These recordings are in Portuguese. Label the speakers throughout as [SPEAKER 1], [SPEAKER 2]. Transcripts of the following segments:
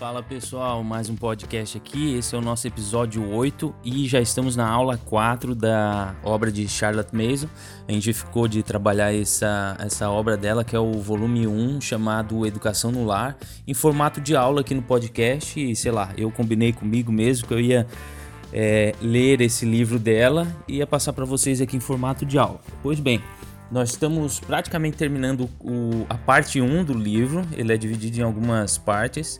[SPEAKER 1] Fala pessoal, mais um podcast aqui. Esse é o nosso episódio 8 e já estamos na aula 4 da obra de Charlotte Mason. A gente ficou de trabalhar essa, essa obra dela, que é o volume 1, chamado Educação no Lar, em formato de aula aqui no podcast. E sei lá, eu combinei comigo mesmo que eu ia é, ler esse livro dela e ia passar para vocês aqui em formato de aula. Pois bem, nós estamos praticamente terminando o, a parte 1 do livro, ele é dividido em algumas partes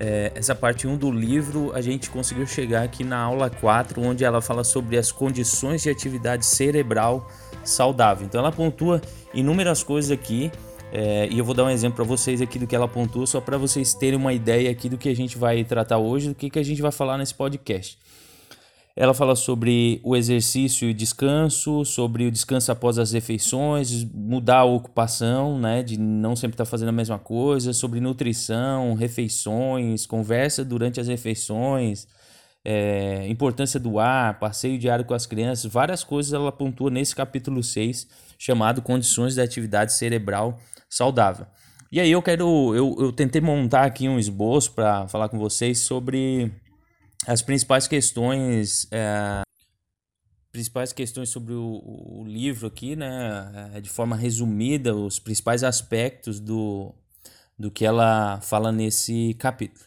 [SPEAKER 1] é, essa parte 1 do livro, a gente conseguiu chegar aqui na aula 4, onde ela fala sobre as condições de atividade cerebral saudável. Então ela pontua inúmeras coisas aqui, é, e eu vou dar um exemplo para vocês aqui do que ela pontua, só para vocês terem uma ideia aqui do que a gente vai tratar hoje, do que, que a gente vai falar nesse podcast. Ela fala sobre o exercício e descanso, sobre o descanso após as refeições, mudar a ocupação, né, de não sempre estar fazendo a mesma coisa, sobre nutrição, refeições, conversa durante as refeições, é, importância do ar, passeio diário com as crianças, várias coisas ela pontua nesse capítulo 6, chamado Condições da Atividade Cerebral Saudável. E aí eu quero, eu, eu tentei montar aqui um esboço para falar com vocês sobre as principais questões é, principais questões sobre o, o, livro aqui, né, é, de forma resumida, os principais aspectos do, do que ela fala nesse capítulo.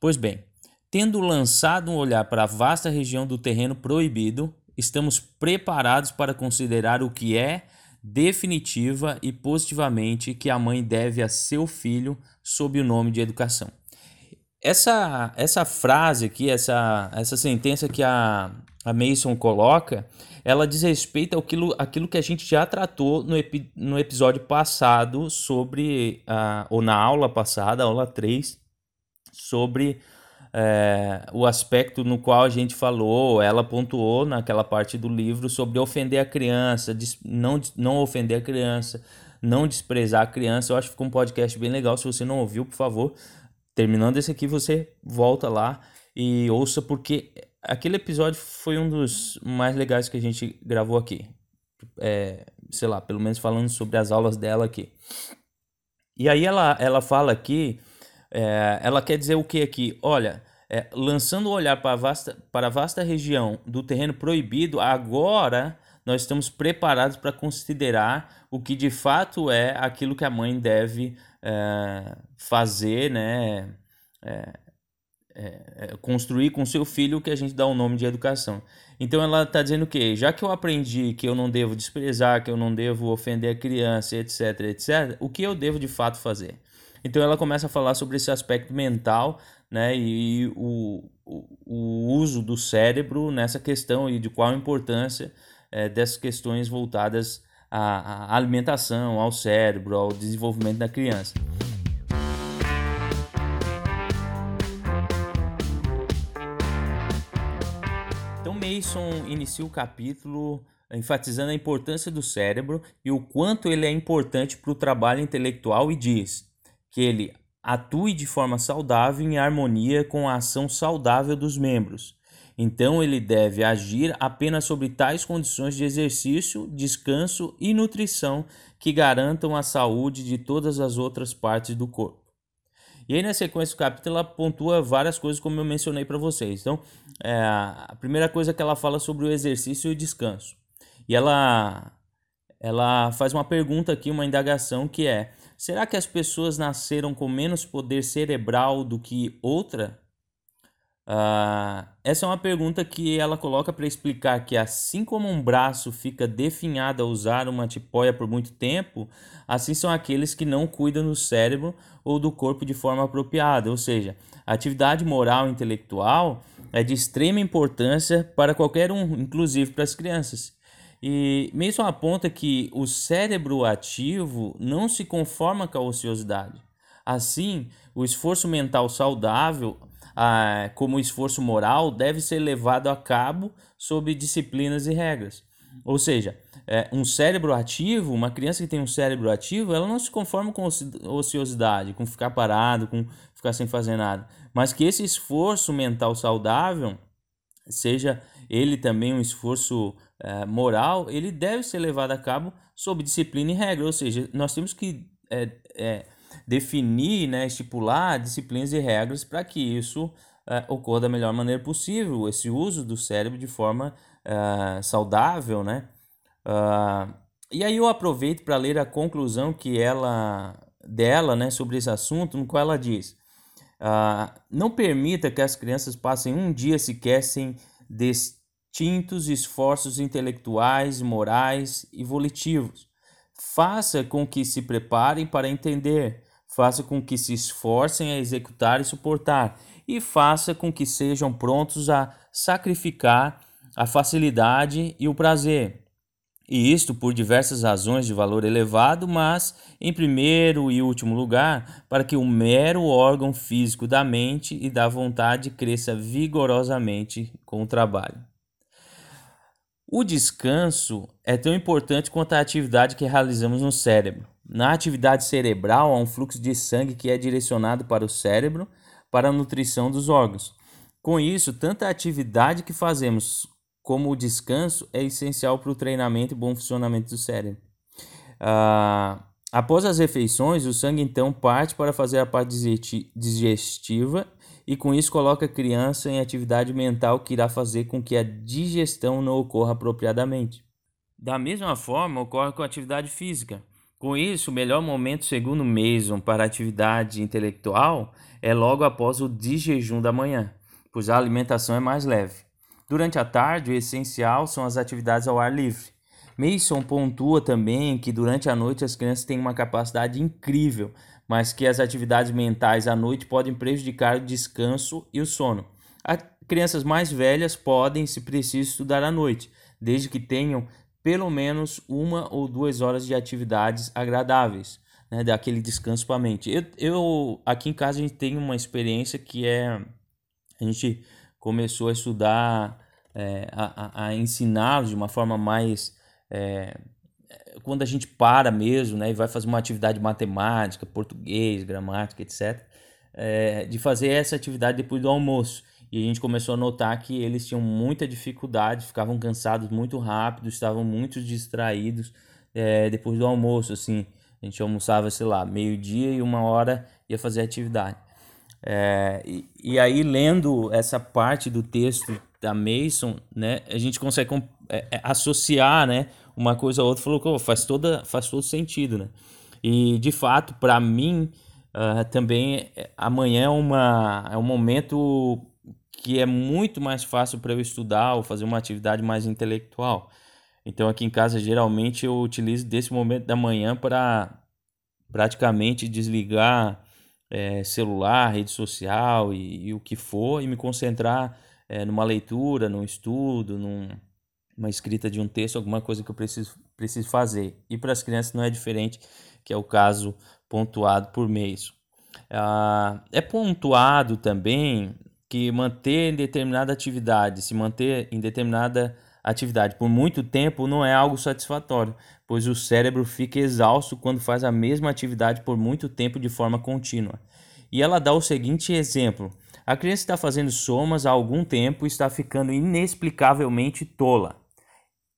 [SPEAKER 1] Pois bem, tendo lançado um olhar para a vasta região do terreno proibido, estamos preparados para considerar o que é definitiva e positivamente que a mãe deve a seu filho sob o nome de educação. Essa, essa frase aqui, essa, essa sentença que a, a Mason coloca, ela diz respeito àquilo, àquilo que a gente já tratou no, epi, no episódio passado sobre, uh, ou na aula passada, aula 3, sobre é, o aspecto no qual a gente falou, ela pontuou naquela parte do livro sobre ofender a criança, não, não ofender a criança, não desprezar a criança. Eu acho que ficou um podcast bem legal. Se você não ouviu, por favor, terminando esse aqui, você volta lá e ouça, porque aquele episódio foi um dos mais legais que a gente gravou aqui. É, sei lá, pelo menos falando sobre as aulas dela aqui. E aí ela, ela fala aqui, é, ela quer dizer o que aqui? Olha, é, lançando o olhar para a, vasta, para a vasta região do terreno proibido, agora nós estamos preparados para considerar o que de fato é aquilo que a mãe deve fazer, né? É, é, construir com seu filho o que a gente dá o nome de educação. Então ela está dizendo que, já que eu aprendi que eu não devo desprezar, que eu não devo ofender a criança, etc, etc, o que eu devo de fato fazer? Então ela começa a falar sobre esse aspecto mental, né, e o, o, o uso do cérebro nessa questão e de qual a importância é, dessas questões voltadas à, alimentação, ao cérebro, ao desenvolvimento da criança. Então Mason inicia o capítulo enfatizando a importância do cérebro e o quanto ele é importante para o trabalho intelectual e diz que ele atue de forma saudável em harmonia com a ação saudável dos membros, então ele deve agir apenas sobre tais condições de exercício, descanso e nutrição que garantam a saúde de todas as outras partes do corpo. E aí, na sequência do capítulo, ela pontua várias coisas, como eu mencionei para vocês. Então, é, a primeira coisa que ela fala sobre o exercício e o descanso. E ela, ela faz uma pergunta aqui, uma indagação, que é: será que as pessoas nasceram com menos poder cerebral do que outra? Uh, essa é uma pergunta que ela coloca para explicar que, assim como um braço fica definhado a usar uma tipóia por muito tempo, assim são aqueles que não cuidam do cérebro ou do corpo de forma apropriada. Ou seja, a atividade moral e intelectual é de extrema importância para qualquer um, inclusive para as crianças. E Mason aponta que o cérebro ativo não se conforma com a ociosidade. Assim, o esforço mental saudável ah, como esforço moral deve ser levado a cabo sob disciplinas e regras. Ou seja, é, um cérebro ativo, uma criança que tem um cérebro ativo, ela não se conforma com ociosidade, com ficar parado, com ficar sem fazer nada. Mas que esse esforço mental saudável, seja ele também um esforço é, moral, ele deve ser levado a cabo sob disciplina e regra. Ou seja, nós temos que é, definir, né, estipular disciplinas e regras para que isso é, ocorra da melhor maneira possível, esse uso do cérebro de forma é, saudável, né? Uh, e aí eu aproveito para ler a conclusão que ela dela, né, sobre esse assunto, no qual ela diz: uh, não permita que as crianças passem um dia sequer sem distintos esforços intelectuais, morais e volitivos. Faça com que se preparem para entender, faça com que se esforcem a executar e suportar, e faça com que sejam prontos a sacrificar a facilidade e o prazer. E isto por diversas razões de valor elevado, mas, em primeiro e último lugar, para que o mero órgão físico da mente e da vontade cresça vigorosamente com o trabalho. O descanso é tão importante quanto a atividade que realizamos no cérebro. Na atividade cerebral, há um fluxo de sangue que é direcionado para o cérebro para a nutrição dos órgãos. Com isso, tanto a atividade que fazemos como o descanso é essencial para o treinamento e bom funcionamento do cérebro. Ah, após as refeições, o sangue então parte para fazer a parte digestiva e com isso coloca a criança em atividade mental que irá fazer com que a digestão não ocorra apropriadamente. Da mesma forma, ocorre com a atividade física. Com isso, o melhor momento, segundo Mason, para atividade intelectual é logo após o desjejum da manhã, pois a alimentação é mais leve. Durante a tarde, o essencial são as atividades ao ar livre. Mason pontua também que durante a noite as crianças têm uma capacidade incrível mas que as atividades mentais à noite podem prejudicar o descanso e o sono. As crianças mais velhas podem, se preciso, estudar à noite, desde que tenham pelo menos uma ou duas horas de atividades agradáveis, né, daquele descanso para a mente. Eu, eu, aqui em casa a gente tem uma experiência que é a gente começou a estudar, é, a, a, ensinar de uma forma mais é, quando a gente para mesmo, né, e vai fazer uma atividade matemática, português, gramática, etc., é, de fazer essa atividade depois do almoço. E a gente começou a notar que eles tinham muita dificuldade, ficavam cansados muito rápido, estavam muito distraídos é, depois do almoço, assim. A gente almoçava, sei lá, meio-dia e uma hora ia fazer atividade. É, e, e, aí, lendo essa parte do texto da Mason, né, a gente consegue é, associar, né, uma coisa ou outra, falou que faz, toda, faz todo sentido, né? E de fato, para mim, uh, também amanhã é, uma, é um momento que é muito mais fácil para eu estudar ou fazer uma atividade mais intelectual. Então, aqui em casa, geralmente eu utilizo desse momento da manhã para praticamente desligar é, celular, rede social e, e, o que for e me concentrar é, numa leitura, num estudo, num, uma escrita de um texto, alguma coisa que eu preciso, preciso fazer. E para as crianças não é diferente, que é o caso pontuado por mês. Ah, é pontuado também que manter em determinada atividade, se manter em determinada atividade por muito tempo não é algo satisfatório, pois o cérebro fica exausto quando faz a mesma atividade por muito tempo de forma contínua. E ela dá o seguinte exemplo: a criança está fazendo somas há algum tempo e está ficando inexplicavelmente tola.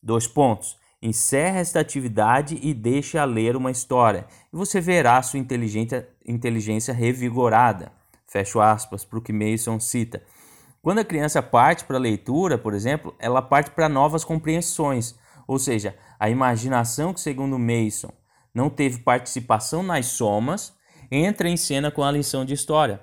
[SPEAKER 1] Dois pontos. Encerre esta atividade e deixe a ler uma história, e você verá sua inteligência revigorada. Fecho aspas para o que Mason cita. Quando a criança parte para a leitura, por exemplo, ela parte para novas compreensões, ou seja, a imaginação que, segundo Mason, não teve participação nas somas, entra em cena com a lição de história.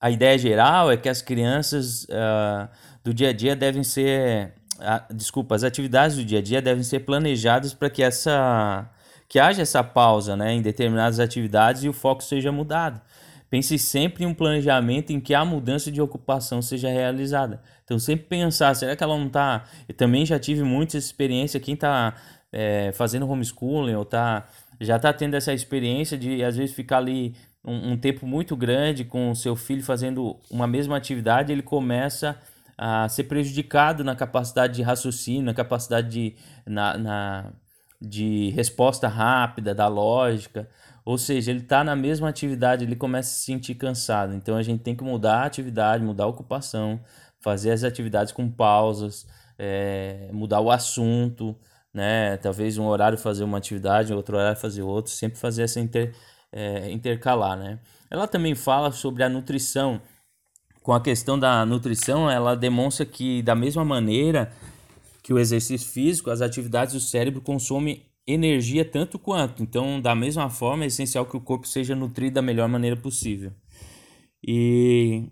[SPEAKER 1] A ideia geral é que as crianças uh, do dia a dia devem ser a, desculpa, as atividades do dia a dia devem ser planejadas para que essa que haja essa pausa, né, em determinadas atividades e o foco seja mudado. Pense sempre em um planejamento em que a mudança de ocupação seja realizada. Então, sempre pensar, será que ela não está... Eu também já tive muita experiência, quem está é, fazendo homeschooling ou tá, já está tendo essa experiência de, às vezes, ficar ali um, um tempo muito grande com o seu filho fazendo uma mesma atividade, ele começa a ser prejudicado na capacidade de raciocínio, na capacidade de, na, na de resposta rápida, da lógica. Ou seja, ele está na mesma atividade, ele começa a se sentir cansado. Então a gente tem que mudar a atividade, mudar a ocupação, fazer as atividades com pausas, é, mudar o assunto, né? Talvez um horário fazer uma atividade, outro horário fazer outro, sempre fazer essa inter, é, intercalar, né? Ela também fala sobre a nutrição. Com a questão da nutrição, ela demonstra que da mesma maneira que o exercício físico, as atividades do cérebro consomem energia tanto quanto. Então, da mesma forma, é essencial que o corpo seja nutrido da melhor maneira possível. E,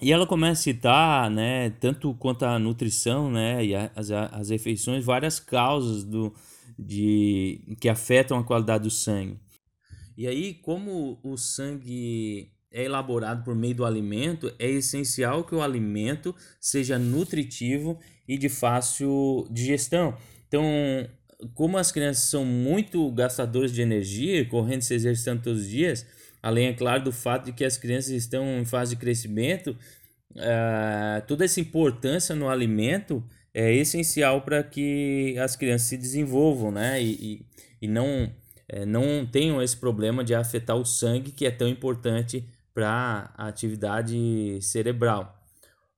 [SPEAKER 1] e ela começa a citar, né, tanto quanto a nutrição, né, e as, as refeições, várias causas do, de, que afetam a qualidade do sangue. E aí, como o sangue é elaborado por meio do alimento, é essencial que o alimento seja nutritivo e de fácil digestão. Então, como as crianças são muito gastadoras de energia, correndo se exercitando todos os dias, além, é claro, do fato de que as crianças estão em fase de crescimento, uh, toda essa importância no alimento é essencial para que as crianças se desenvolvam, né? E, e, e não, é, não tenham esse problema de afetar o sangue, que é tão importante para a atividade cerebral.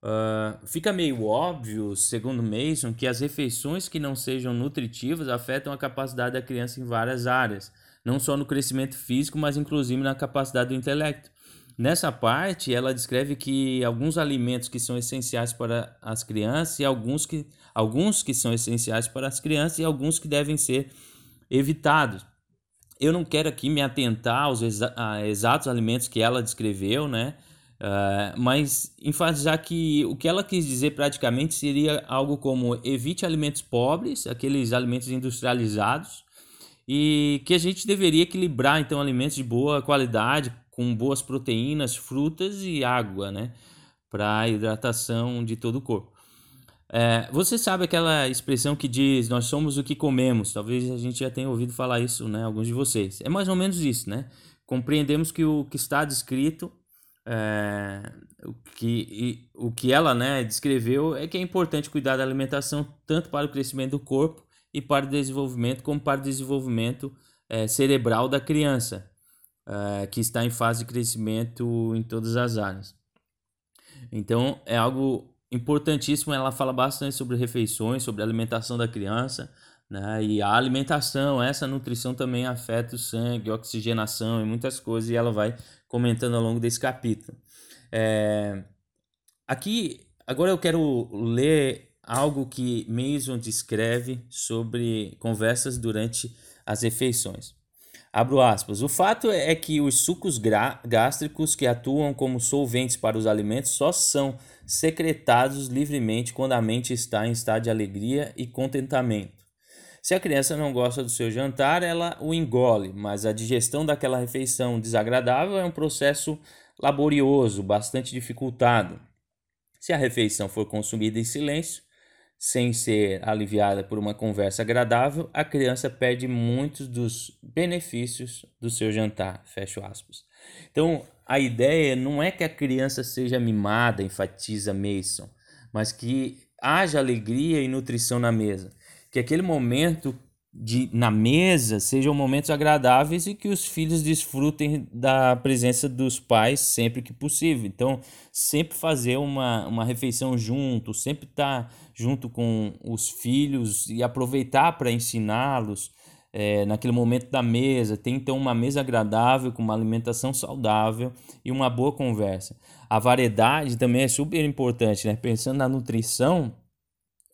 [SPEAKER 1] Uh, fica meio óbvio, segundo Mason, que as refeições que não sejam nutritivas afetam a capacidade da criança em várias áreas, não só no crescimento físico, mas inclusive na capacidade do intelecto. Nessa parte, ela descreve que alguns alimentos que são essenciais para as crianças e alguns que, alguns que são essenciais para as crianças e alguns que devem ser evitados. Eu não quero aqui me atentar aos exa exatos alimentos que ela descreveu, né? Uh, mas enfatizar que o que ela quis dizer praticamente seria algo como evite alimentos pobres, aqueles alimentos industrializados, e que a gente deveria equilibrar então alimentos de boa qualidade, com boas proteínas, frutas e água, né? Para hidratação de todo o corpo. É, você sabe aquela expressão que diz nós somos o que comemos? Talvez a gente já tenha ouvido falar isso, né? Alguns de vocês. É mais ou menos isso, né? Compreendemos que o que está descrito é, o, que, e, o que ela né, descreveu é que é importante cuidar da alimentação tanto para o crescimento do corpo e para o desenvolvimento, como para o desenvolvimento é, cerebral da criança, é, que está em fase de crescimento em todas as áreas. Então, é algo importantíssimo. Ela fala bastante sobre refeições, sobre a alimentação da criança, né? E a alimentação, essa nutrição também afeta o sangue, oxigenação e muitas coisas, e ela vai comentando ao longo desse capítulo. É... Aqui, agora eu quero ler algo que Mason descreve sobre conversas durante as refeições. Abro aspas. O fato é que os sucos gástricos que atuam como solventes para os alimentos só são secretados livremente quando a mente está em estado de alegria e contentamento. Se a criança não gosta do seu jantar, ela o engole, mas a digestão daquela refeição desagradável é um processo laborioso, bastante dificultado. Se a refeição for consumida em silêncio, sem ser aliviada por uma conversa agradável, a criança perde muitos dos benefícios do seu jantar. Fecho aspas. Então, a ideia não é que a criança seja mimada, enfatiza Mason, mas que haja alegria e nutrição na mesa que aquele momento de, na mesa sejam momentos agradáveis e que os filhos desfrutem da presença dos pais sempre que possível. Então, sempre fazer uma, uma refeição junto, sempre estar tá junto com os filhos e aproveitar para ensiná-los é, naquele momento da mesa. Tem então uma mesa agradável, com uma alimentação saudável e uma boa conversa. A variedade também é super importante, né? Pensando na nutrição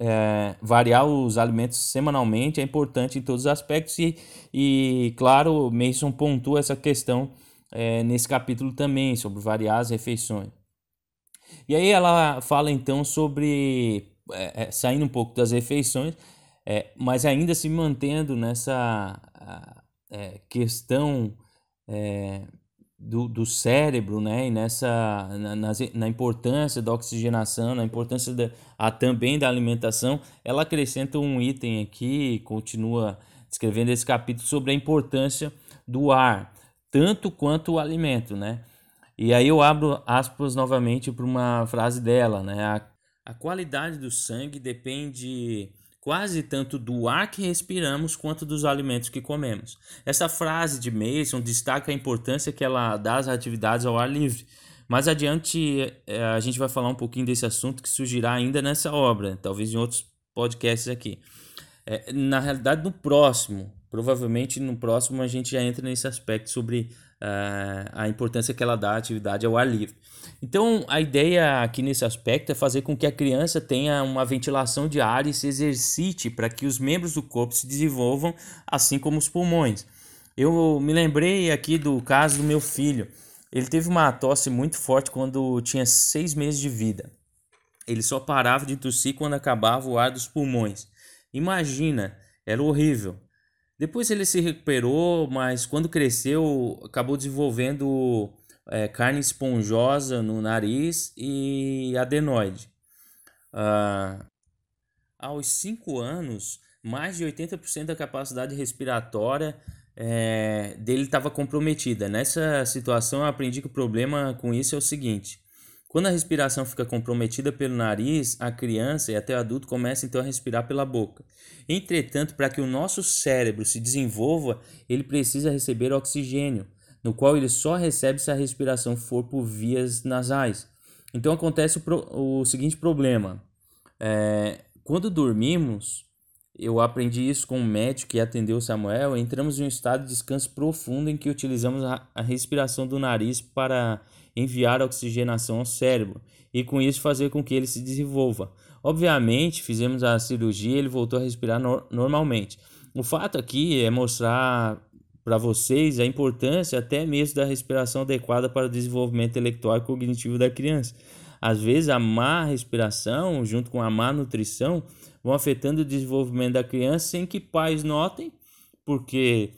[SPEAKER 1] é, variar os alimentos semanalmente é importante em todos os aspectos e, e claro, Mason pontua essa questão é, nesse capítulo também, sobre variar as refeições. E aí ela fala então sobre, é, é saindo um pouco das refeições, é, mas ainda se mantendo nessa é, questão do, do cérebro, né? E nessa na, na, importância da oxigenação, na importância da, a, também da alimentação, ela acrescenta um item aqui, continua descrevendo esse capítulo sobre a importância do ar, tanto quanto o alimento, né? E aí eu abro aspas novamente para uma frase dela, né? A, a qualidade do sangue depende quase tanto do ar que respiramos quanto dos alimentos que comemos. Essa frase de Mason destaca a importância que ela dá às atividades ao ar livre. Mais adiante eh, a gente vai falar um pouquinho desse assunto que surgirá ainda nessa obra, talvez em outros podcasts aqui. É, na realidade, no próximo, provavelmente no próximo a gente já entra nesse aspecto sobre a importância que ela dá à atividade ao ar livre. Então, a ideia aqui nesse aspecto é fazer com que a criança tenha uma ventilação de ar e se exercite para que os membros do corpo se desenvolvam, assim como os pulmões. Eu me lembrei aqui do caso do meu filho. Ele teve uma tosse muito forte quando tinha seis meses de vida. Ele só parava de tossir quando acabava o ar dos pulmões. Imagina, era horrível. Depois ele se recuperou, mas quando cresceu, acabou desenvolvendo é, carne esponjosa no nariz e adenoide. Ah, aos 5 anos, mais de 80% da capacidade respiratória é, dele estava comprometida. Nessa situação, eu aprendi que o problema com isso é o seguinte: quando a respiração fica comprometida pelo nariz, a criança e até o adulto começam então a respirar pela boca. Entretanto, para que o nosso cérebro se desenvolva, ele precisa receber oxigênio no qual ele só recebe se a respiração for por vias nasais. Então acontece o, pro, o seguinte problema: é, quando dormimos, eu aprendi isso com um médico que atendeu o Samuel. Entramos em um estado de descanso profundo em que utilizamos a, a respiração do nariz para enviar oxigenação ao cérebro e com isso fazer com que ele se desenvolva. Obviamente, fizemos a cirurgia ele voltou a respirar no normalmente. O fato aqui é mostrar para vocês a importância até mesmo da respiração adequada para o desenvolvimento intelectual e cognitivo da criança. Às vezes, a má respiração, junto com a má nutrição, vão afetando o desenvolvimento da criança sem que pais notem, porque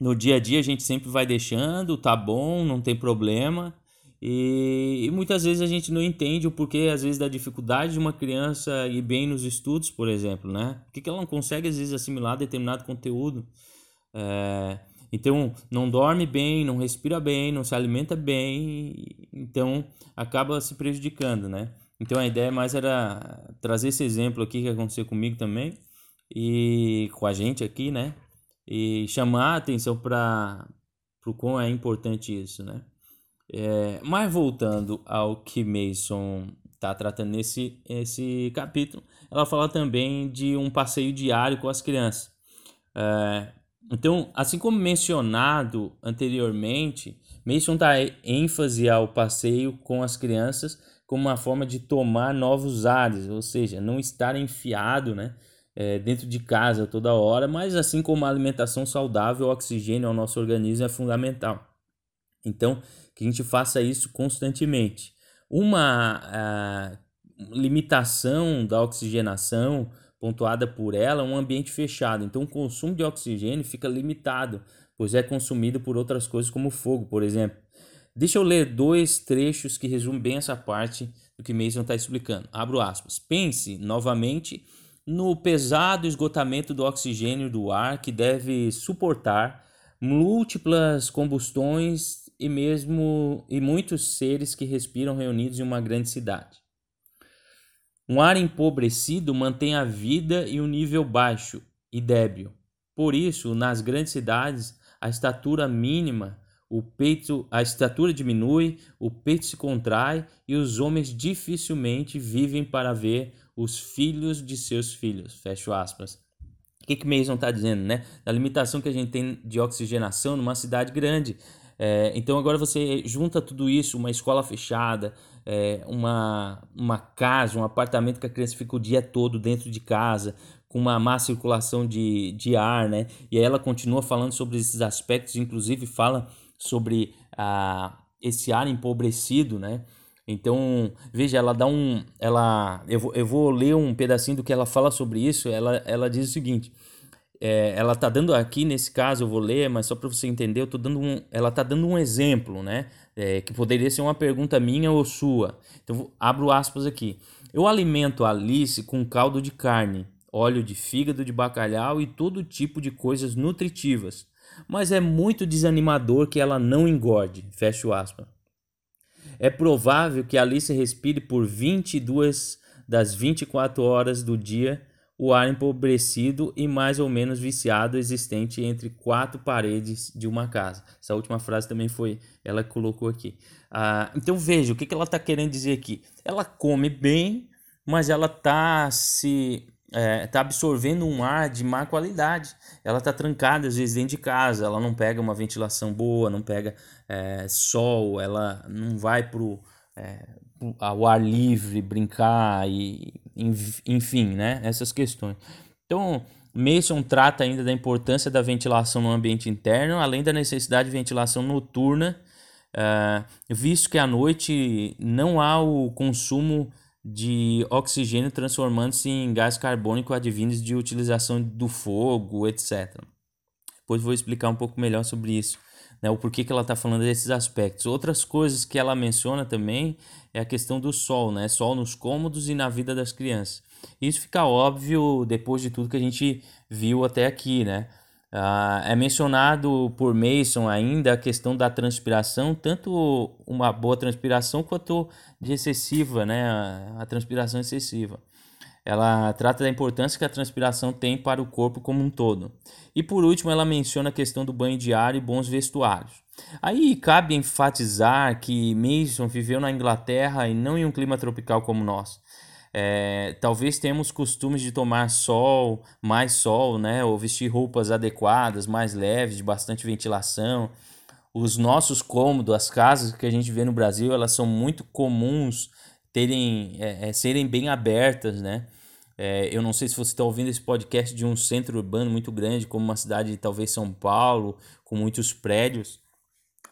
[SPEAKER 1] no dia a dia a gente sempre vai deixando, tá bom, não tem problema. E, e, muitas vezes a gente não entende o porquê, às vezes, da dificuldade de uma criança ir bem nos estudos, por exemplo, né? Por que ela não consegue, às vezes, assimilar determinado conteúdo? É, então, não dorme bem, não respira bem, não se alimenta bem, então acaba se prejudicando, né? Então a ideia mais era trazer esse exemplo aqui que aconteceu comigo também e com a gente aqui, né? E chamar a atenção para o quão é importante isso, né? É, mas voltando ao que Mason está tratando nesse esse capítulo, ela fala também de um passeio diário com as crianças. É, então, assim como mencionado anteriormente, Mason dá ênfase ao passeio com as crianças como uma forma de tomar novos ares, ou seja, não estar enfiado né, é, dentro de casa toda hora, mas assim como a alimentação saudável, o oxigênio ao nosso organismo é fundamental. Então, que a gente faça isso constantemente. Uma a, limitação da oxigenação pontuada por ela um ambiente fechado. Então o consumo de oxigênio fica limitado, pois é consumido por outras coisas como fogo, por exemplo. Deixa eu ler dois trechos que resumem bem essa parte do que Mason está explicando. Abro aspas. Pense novamente no pesado esgotamento do oxigênio do ar que deve suportar múltiplas combustões e mesmo e muitos seres que respiram reunidos em uma grande cidade. Um ar empobrecido mantém a vida em um nível baixo e débil. Por isso, nas grandes cidades, a estatura mínima, o peito, a estatura diminui, o peito se contrai e os homens dificilmente vivem para ver os filhos de seus filhos. Fecho aspas. O que, que Mason está dizendo, né? Da limitação que a gente tem de oxigenação numa cidade grande. É, então agora você junta tudo isso, uma escola fechada, é, uma, uma casa, um apartamento que a criança fica o dia todo dentro de casa, com uma má circulação de, de ar, né? E aí ela continua falando sobre esses aspectos, inclusive fala sobre a, esse ar empobrecido, né? Então, veja, ela dá um. Ela, eu, vou, eu vou ler um pedacinho do que ela fala sobre isso. Ela, ela diz o seguinte: é, ela está dando aqui nesse caso, eu vou ler, mas só para você entender, eu tô dando um, ela está dando um exemplo, né? É, que poderia ser uma pergunta minha ou sua. Então, abro aspas aqui. Eu alimento a Alice com caldo de carne, óleo de fígado de bacalhau e todo tipo de coisas nutritivas, mas é muito desanimador que ela não engorde. Fecho aspas. É provável que Alice respire por 22 das 24 horas do dia o ar empobrecido e mais ou menos viciado existente entre quatro paredes de uma casa. Essa última frase também foi ela que colocou aqui. Ah, então veja o que, que ela está querendo dizer aqui. Ela come bem, mas ela está se é, tá absorvendo um ar de má qualidade. Ela tá trancada às vezes dentro de casa, ela não pega uma ventilação boa, não pega é, sol, ela não vai pro, é, ao ar livre brincar e enfim, né? Essas questões. Então, Mason trata ainda da importância da ventilação no ambiente interno, além da necessidade de ventilação noturna, uh, visto que à noite não há o consumo de oxigênio transformando-se em gás carbônico advindos de utilização do fogo, etc. Depois vou explicar um pouco melhor sobre isso, né, o porquê que ela está falando desses aspectos. Outras coisas que ela menciona também é a questão do sol, né, sol nos cômodos e na vida das crianças. Isso fica óbvio depois de tudo que a gente viu até aqui, né? Uh, é mencionado por Mason ainda a questão da transpiração, tanto uma boa transpiração quanto de excessiva, né? A transpiração excessiva. Ela trata da importância que a transpiração tem para o corpo como um todo. E por último, ela menciona a questão do banho diário e bons vestuários. Aí cabe enfatizar que Mason viveu na Inglaterra e não em um clima tropical como nós. É, talvez temos costumes de tomar sol, mais sol, né? Ou vestir roupas adequadas, mais leves, de bastante ventilação. Os nossos cômodos, as casas que a gente vê no Brasil, elas são muito comuns terem, é, é, serem bem abertas, né? É, eu não sei se você está ouvindo esse podcast de um centro urbano muito grande, como uma cidade de talvez São Paulo, com muitos prédios,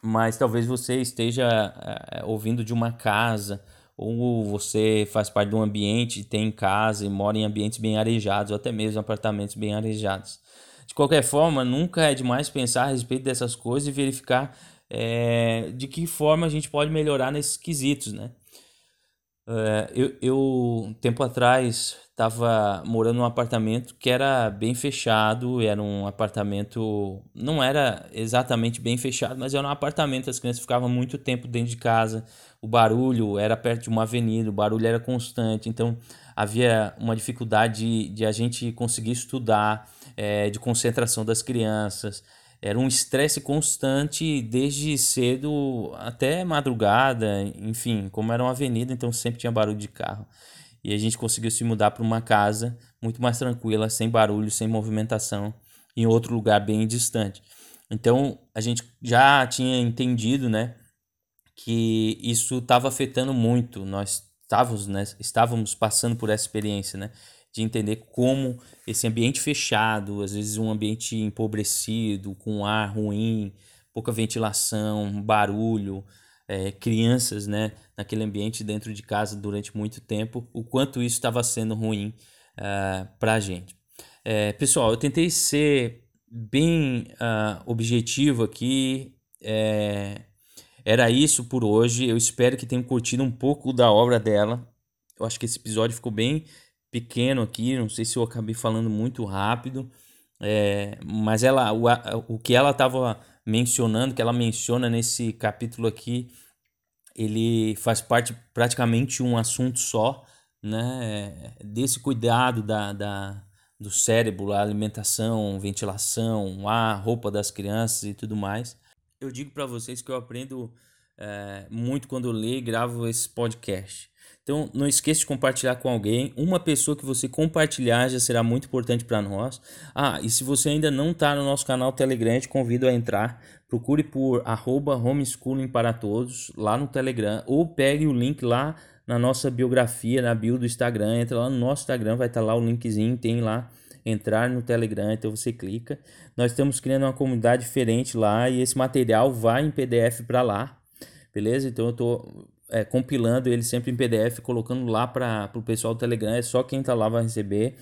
[SPEAKER 1] mas talvez você esteja é, ouvindo de uma casa ou você faz parte de um ambiente, tem casa e mora em ambientes bem arejados, ou até mesmo apartamentos bem arejados. De qualquer forma, nunca é demais pensar a respeito dessas coisas e verificar é, de que forma a gente pode melhorar nesses quesitos, né? É, eu, eu, tempo atrás, estava morando num apartamento que era bem fechado, era um apartamento, não era exatamente bem fechado, mas era um apartamento, as crianças ficavam muito tempo dentro de casa, o barulho era perto de uma avenida, o barulho era constante, então havia uma dificuldade de, de a gente conseguir estudar, é, de concentração das crianças, era um estresse constante desde cedo até madrugada, enfim, como era uma avenida, então sempre tinha barulho de carro. E a gente conseguiu se mudar para uma casa muito mais tranquila, sem barulho, sem movimentação, em outro lugar bem distante. Então a gente já tinha entendido, né, que isso estava afetando muito. Nós estávamos, né, estávamos passando por essa experiência, né, de entender como esse ambiente fechado, às vezes um ambiente empobrecido, com ar ruim, pouca ventilação, barulho, é, crianças né, naquele ambiente dentro de casa durante muito tempo, o quanto isso estava sendo ruim uh, é, para a gente. É, pessoal, eu tentei ser bem uh, objetivo aqui. É, era isso por hoje. Eu espero que tenham curtido um pouco da obra dela. Eu acho que esse episódio ficou bem pequeno aqui, não sei se eu acabei falando muito rápido, é, mas ela, o, o que ela estava mencionando, que ela menciona nesse capítulo aqui, ele faz parte praticamente um assunto só, né, desse cuidado da, da, do cérebro, a alimentação, ventilação, a roupa das crianças e tudo mais. Eu digo para vocês que eu aprendo é, muito quando eu leio e gravo esse podcast. Então, não esqueça de compartilhar com alguém. Uma pessoa que você compartilhar já será muito importante para nós. Ah, e se você ainda não está no nosso canal Telegram, te convido a entrar. Procure por arroba homeschooling para todos lá no Telegram ou pegue o link lá na nossa biografia, na bio do Instagram. Entra lá no nosso Instagram, vai estar tá lá o linkzinho, tem lá entrar no Telegram, então você clica. Nós estamos criando uma comunidade diferente lá e esse material vai em PDF para lá, beleza? Então eu estou é, compilando ele sempre em PDF, colocando lá para o pessoal do Telegram. É só quem está lá vai receber.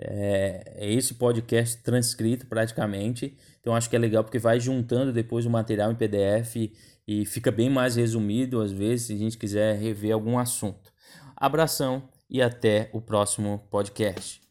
[SPEAKER 1] É, é, esse podcast transcrito praticamente. Então acho que é legal porque vai juntando depois o material em PDF e fica bem mais resumido às vezes se a gente quiser rever algum assunto. Abração e até o próximo podcast.